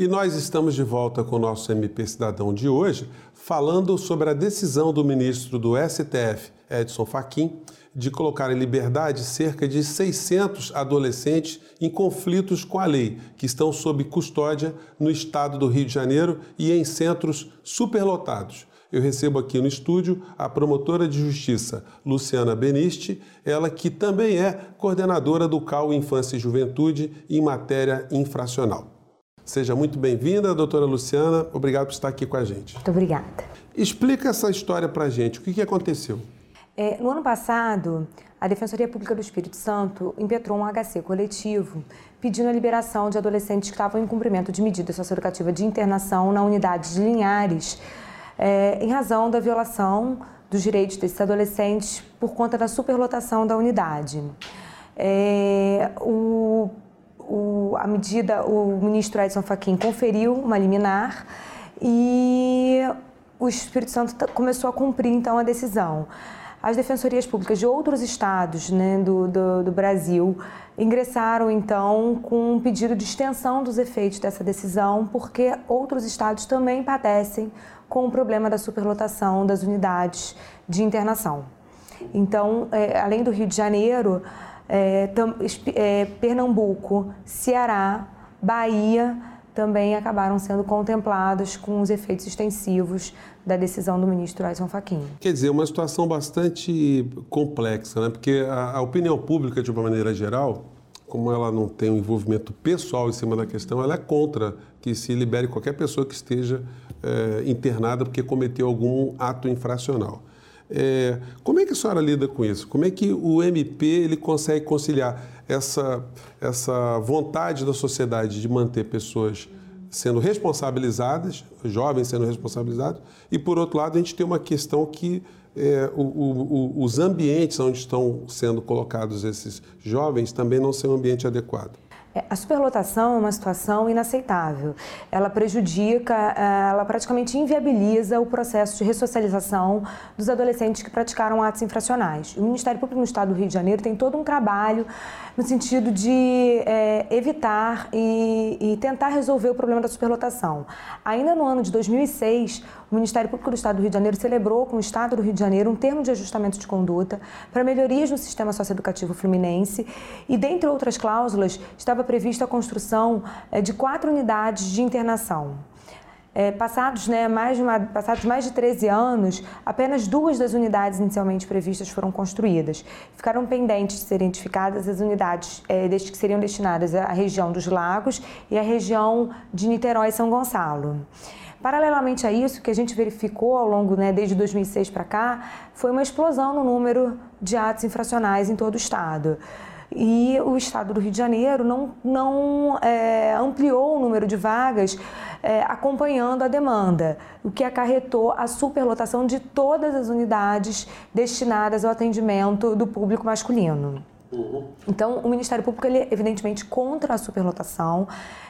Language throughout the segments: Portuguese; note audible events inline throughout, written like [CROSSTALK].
E nós estamos de volta com o nosso MP Cidadão de hoje, falando sobre a decisão do ministro do STF, Edson Fachin, de colocar em liberdade cerca de 600 adolescentes em conflitos com a lei, que estão sob custódia no estado do Rio de Janeiro e em centros superlotados. Eu recebo aqui no estúdio a promotora de justiça Luciana Beniste, ela que também é coordenadora do CAU Infância e Juventude em matéria infracional. Seja muito bem-vinda, doutora Luciana. Obrigado por estar aqui com a gente. Muito obrigada. Explica essa história para a gente. O que, que aconteceu? É, no ano passado, a Defensoria Pública do Espírito Santo impetrou um HC coletivo pedindo a liberação de adolescentes que estavam em cumprimento de medida socioeducativa de internação na unidade de Linhares, é, em razão da violação dos direitos desses adolescentes por conta da superlotação da unidade. É, o o, a medida, o ministro Edson Fachin conferiu uma liminar e o Espírito Santo começou a cumprir então a decisão. As defensorias públicas de outros estados né, do, do, do, Brasil ingressaram então com um pedido de extensão dos efeitos dessa decisão, porque outros estados também padecem com o problema da superlotação das unidades de internação. Então, é, além do Rio de Janeiro, é, é, Pernambuco, Ceará, Bahia também acabaram sendo contemplados com os efeitos extensivos da decisão do ministro Edson Fachin. Quer dizer, uma situação bastante complexa, né? porque a, a, opinião pública, de uma maneira geral, como ela não tem um envolvimento pessoal em cima da questão, ela é contra que se libere qualquer pessoa que esteja é, internada porque cometeu algum ato infracional. É, como é que a senhora lida com isso? Como é que o MP ele consegue conciliar essa, essa vontade da sociedade de manter pessoas sendo responsabilizadas, jovens sendo responsabilizados, e por outro lado a gente tem uma questão que é, o, o, os ambientes onde estão sendo colocados esses jovens também não são um ambiente adequado. É, a superlotação é uma situação inaceitável. Ela prejudica, é, ela praticamente inviabiliza o processo de ressocialização dos adolescentes que praticaram atos infracionais. O Ministério Público no Estado do Rio de Janeiro tem todo um trabalho no sentido de é, evitar e, e, tentar resolver o problema da superlotação. Ainda no ano de 2006, o Ministério Público do Estado do Rio de Janeiro celebrou com o Estado do Rio de Janeiro um termo de ajustamento de conduta para melhorias no sistema socioeducativo fluminense e, dentre outras cláusulas, estava prevista a construção é, de quatro unidades de internação. É, passados, né, mais de uma, passados mais de 13 anos, apenas duas das unidades inicialmente previstas foram construídas. Ficaram pendentes de serem identificadas as unidades é, que seriam destinadas à região dos Lagos e à região de Niterói e São Gonçalo. Paralelamente a isso, que a gente verificou ao longo, né, desde 2006 para cá, foi uma explosão no número de atos infracionais em todo o estado e o Estado do Rio de Janeiro não, não é, ampliou o número de vagas é, acompanhando a demanda, o que acarretou a superlotação de todas as unidades destinadas ao atendimento do público masculino. Uhum. Então, o Ministério Público, ele é evidentemente contra a superlotação,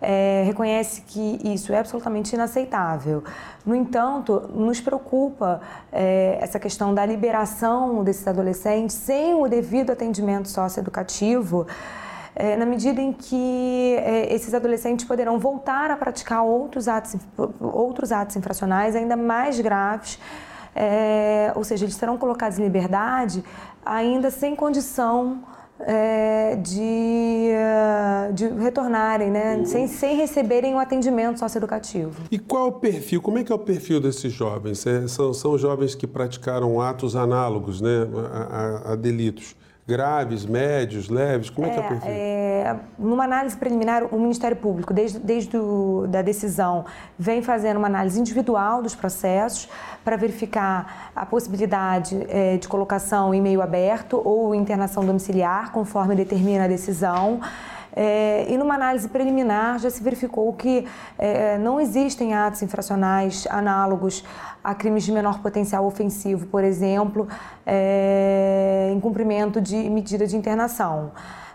é, reconhece que isso é absolutamente inaceitável. No entanto, nos preocupa é, essa questão da liberação desses adolescentes sem o devido atendimento socioeducativo, é, na medida em que é, esses adolescentes poderão voltar a praticar outros atos, outros atos infracionais ainda mais graves. É, ou seja, eles serão colocados em liberdade ainda sem condição é, de, uh, de retornarem, né? Uhum. Sem, sem receberem um atendimento socioeducativo. E qual é o perfil? Como é que é o perfil desses jovens? É, são, são jovens que praticaram atos análogos né, a, a, a delitos graves, médios, leves? Como é, é que é perfil? É, numa análise preliminar, o Ministério Público, desde, desde a da decisão, vem fazendo uma análise individual dos processos para verificar a possibilidade é, de colocação em meio aberto ou internação domiciliar, conforme determina a decisão. É, e numa análise preliminar já se verificou que é, não existem atos infracionais análogos a crimes de menor potencial ofensivo, por exemplo, é, em cumprimento de medida de internação.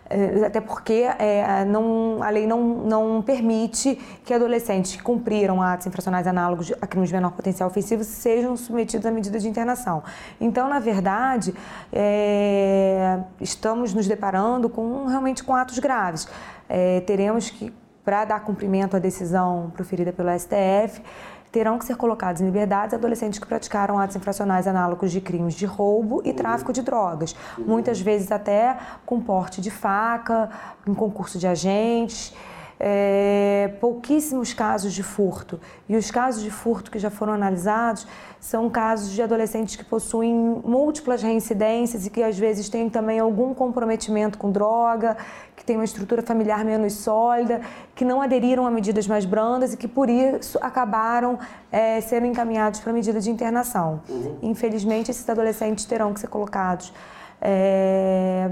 É, até porque é, não, a lei não, não permite que adolescentes que cumpriram atos infracionais análogos a crimes de menor potencial ofensivo sejam submetidos à medida de internação. Então, na verdade, é, estamos nos deparando com realmente com atos graves. É, teremos que para dar cumprimento à decisão proferida pelo STF, terão que ser colocados em liberdade adolescentes que praticaram atos infracionais análogos de crimes de roubo e tráfico de drogas, muitas vezes até com porte de faca, em concurso de agentes é, pouquíssimos casos de furto. E os casos de furto que já foram analisados são casos de adolescentes que possuem múltiplas reincidências e que às vezes têm também algum comprometimento com droga, que têm uma estrutura familiar menos sólida, que não aderiram a medidas mais brandas e que por isso acabaram é, sendo encaminhados para medida de internação. Uhum. Infelizmente, esses adolescentes terão que ser colocados é,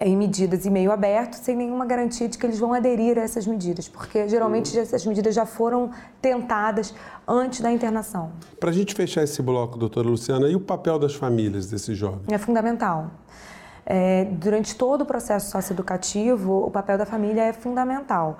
em medidas em meio aberto, sem nenhuma garantia de que eles vão aderir a essas medidas, porque geralmente uhum. essas medidas já foram tentadas antes da internação. Para a gente fechar esse bloco, doutora Luciana, e o papel das famílias desses jovens? É fundamental. É, durante todo o processo socioeducativo, o papel da família é fundamental.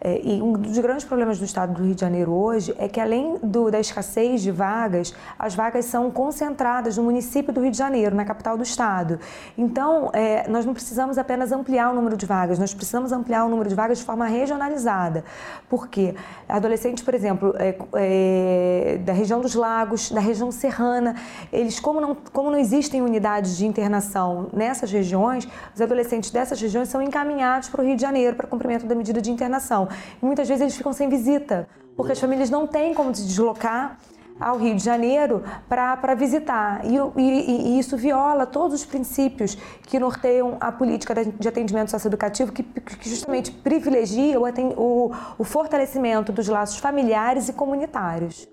É, e um dos grandes problemas do estado do Rio de Janeiro hoje é que, além do, da escassez de vagas, as vagas são concentradas no município do Rio de Janeiro, na capital do estado. Então, é, nós não precisamos apenas ampliar o número de vagas, nós precisamos ampliar o número de vagas de forma regionalizada. Porque adolescentes, por exemplo, é, é da região dos lagos, da região serrana, eles, como não, como não existem unidades de internação nessas regiões, os adolescentes dessas regiões são encaminhados para o Rio de Janeiro para cumprimento da medida de internação. E muitas vezes eles ficam sem visita, porque as famílias não têm como se deslocar ao Rio de Janeiro para visitar. E, e, e, isso viola todos os princípios que norteiam a política de atendimento socioeducativo, que, que justamente privilegia o, o, o fortalecimento dos laços familiares e comunitários.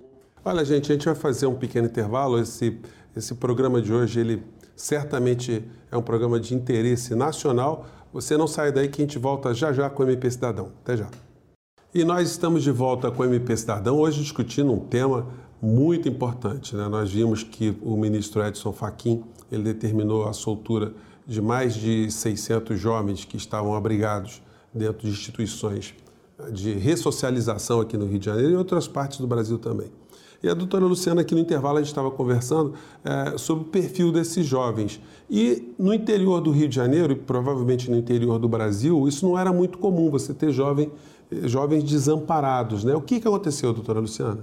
Olha, gente, a gente vai fazer um pequeno intervalo. Esse, esse programa de hoje, ele certamente é um programa de interesse nacional. Você não sai daí que a gente volta já já com o MP Cidadão. Até já. E nós estamos de volta com o MP Cidadão, hoje discutindo um tema muito importante. Né? Nós vimos que o ministro Edson Fachin ele determinou a soltura de mais de 600 jovens que estavam abrigados dentro de instituições de ressocialização aqui no Rio de Janeiro e outras partes do Brasil também. E a doutora Luciana, aqui no intervalo, a gente estava conversando é, sobre o perfil desses jovens. E no interior do Rio de Janeiro, e provavelmente no interior do Brasil, isso não era muito comum, você ter jovem jovens desamparados. Né? O que, que aconteceu, doutora Luciana?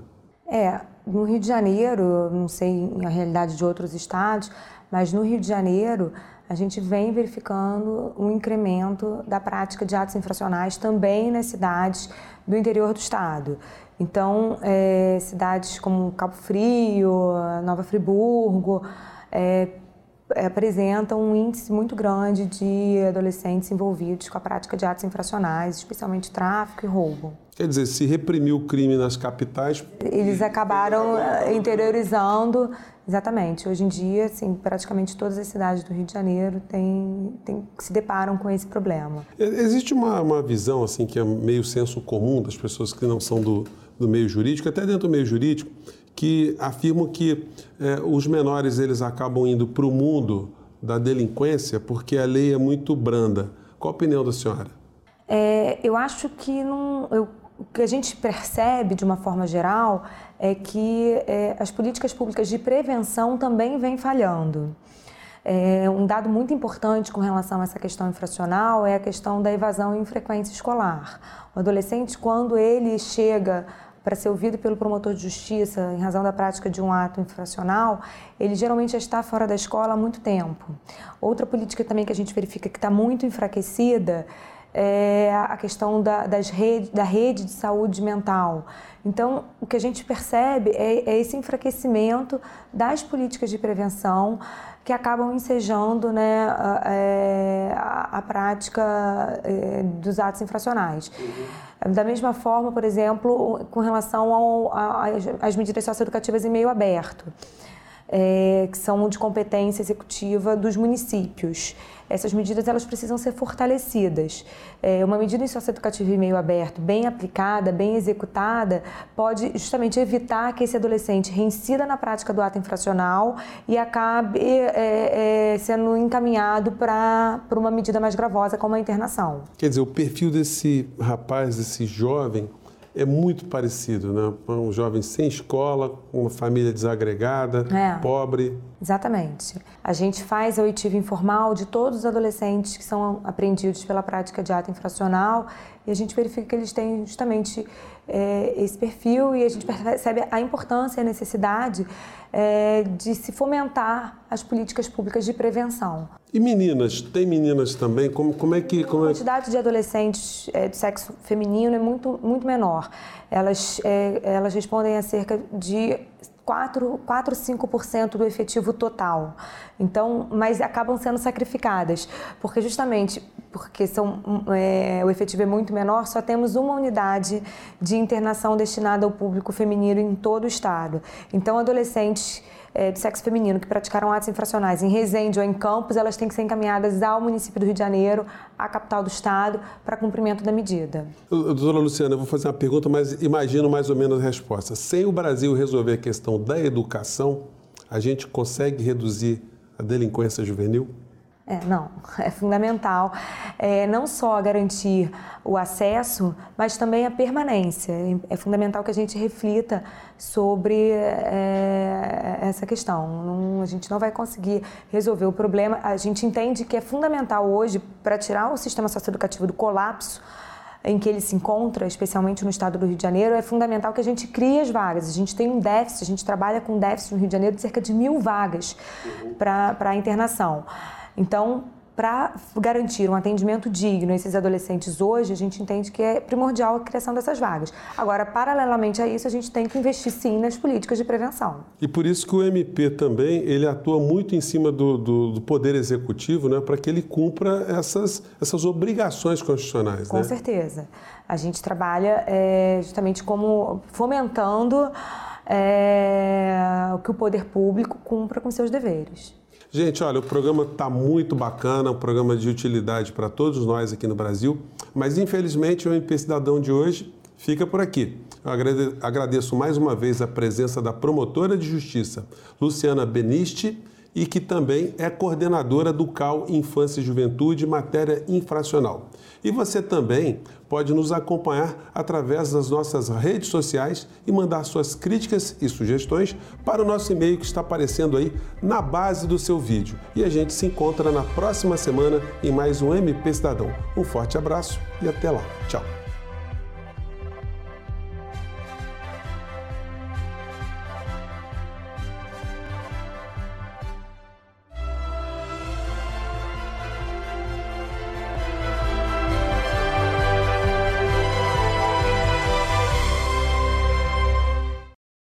É, no Rio de Janeiro, não sei a realidade de outros estados, mas no Rio de Janeiro a gente vem verificando um incremento da prática de atos infracionais também nas cidades do interior do estado. Então, é, cidades como Cabo Frio, Nova Friburgo, é, apresentam um índice muito grande de adolescentes envolvidos com a prática de atos infracionais, especialmente tráfico e roubo. Quer dizer, se reprimiu o crime nas capitais. Eles acabaram eh, interiorizando. Exatamente. Hoje em dia, assim, praticamente todas as cidades do Rio de Janeiro têm, têm, se deparam com esse problema. Existe uma, uma visão, assim, que é meio senso comum das pessoas que não são do, do meio jurídico, até dentro do meio jurídico, que afirmam que é, os menores eles acabam indo para o mundo da delinquência porque a lei é muito branda. Qual a opinião da senhora? É, eu acho que não, eu, o que a gente percebe de uma forma geral é que é, as políticas públicas de prevenção também vêm falhando. É, um dado muito importante com relação a essa questão infracional é a questão da evasão em frequência escolar. O adolescente, quando ele chega para ser ouvido pelo promotor de justiça em razão da prática de um ato infracional, ele geralmente já está fora da escola há muito tempo. Outra política também que a gente verifica que está muito enfraquecida é a questão da, das rede, da rede de saúde mental. Então, o que a gente percebe é, é esse enfraquecimento das políticas de prevenção que acabam ensejando né, a, é, a, a prática é, dos atos infracionais. Uhum. Da mesma forma, por exemplo, com relação às medidas socioeducativas em meio aberto é, que são de competência executiva dos municípios. Essas medidas elas precisam ser fortalecidas. É, uma medida em socioeducativo e meio aberto, bem aplicada, bem executada, pode justamente evitar que esse adolescente reincida na prática do ato infracional e acabe é, é, sendo encaminhado para uma medida mais gravosa, como a internação. Quer dizer, o perfil desse rapaz, desse jovem, é muito parecido, né? Um jovem sem escola, uma família desagregada, é. pobre. Exatamente. A gente faz a oitiva informal de todos os adolescentes que são apreendidos pela prática de ato infracional e a gente verifica que eles têm justamente é, esse perfil e a gente percebe a importância e a necessidade é, de se fomentar as políticas públicas de prevenção. E meninas? Tem meninas também? Como, como é que... Como a é quantidade de adolescentes é, do sexo feminino é muito, muito menor. Elas, é, elas respondem a cerca de 4, 4 5% do efetivo total. Então, mas acabam sendo sacrificadas, porque justamente porque são, é, o efetivo é muito menor, só temos uma unidade de internação destinada ao público feminino em todo o estado. Então, adolescentes é, do sexo feminino que praticaram atos infracionais em Resende ou em Campos, elas têm que ser encaminhadas ao município do Rio de Janeiro, à capital do estado, para cumprimento da medida. Doutora Luciana, eu vou fazer uma pergunta, mas imagino mais ou menos a resposta. Sem o Brasil resolver a questão da educação, a gente consegue reduzir a delinquência juvenil? É, não, [LAUGHS] é fundamental é, não só garantir o acesso, mas também a permanência. É fundamental que a gente reflita sobre é, essa questão. Não, a gente não vai conseguir resolver o problema. A gente entende que é fundamental hoje, para tirar o sistema socioeducativo do colapso, em que ele se encontra, especialmente no estado do Rio de Janeiro, é fundamental que a gente crie as vagas. A gente tem um déficit, a gente trabalha com um déficit no Rio de Janeiro de cerca de mil vagas para a internação. Então, para garantir um atendimento digno a esses adolescentes hoje, a gente entende que é primordial a criação dessas vagas. Agora, paralelamente a isso, a gente tem que investir sim nas políticas de prevenção. E por isso que o MP também ele atua muito em cima do, do, do poder executivo, né, para que ele cumpra essas, essas obrigações constitucionais. Com né? certeza. A gente trabalha é, justamente como fomentando é, que o poder público cumpra com seus deveres. Gente, olha, o programa está muito bacana, um programa de utilidade para todos nós aqui no Brasil, mas infelizmente o MP Cidadão de hoje fica por aqui. Eu agradeço mais uma vez a presença da promotora de justiça, Luciana Benisti, e que também é coordenadora do CAL Infância e Juventude Matéria Infracional. E você também pode nos acompanhar através das nossas redes sociais e mandar suas críticas e sugestões para o nosso e-mail que está aparecendo aí na base do seu vídeo. E a gente se encontra na próxima semana em mais um MP Cidadão. Um forte abraço e até lá. Tchau.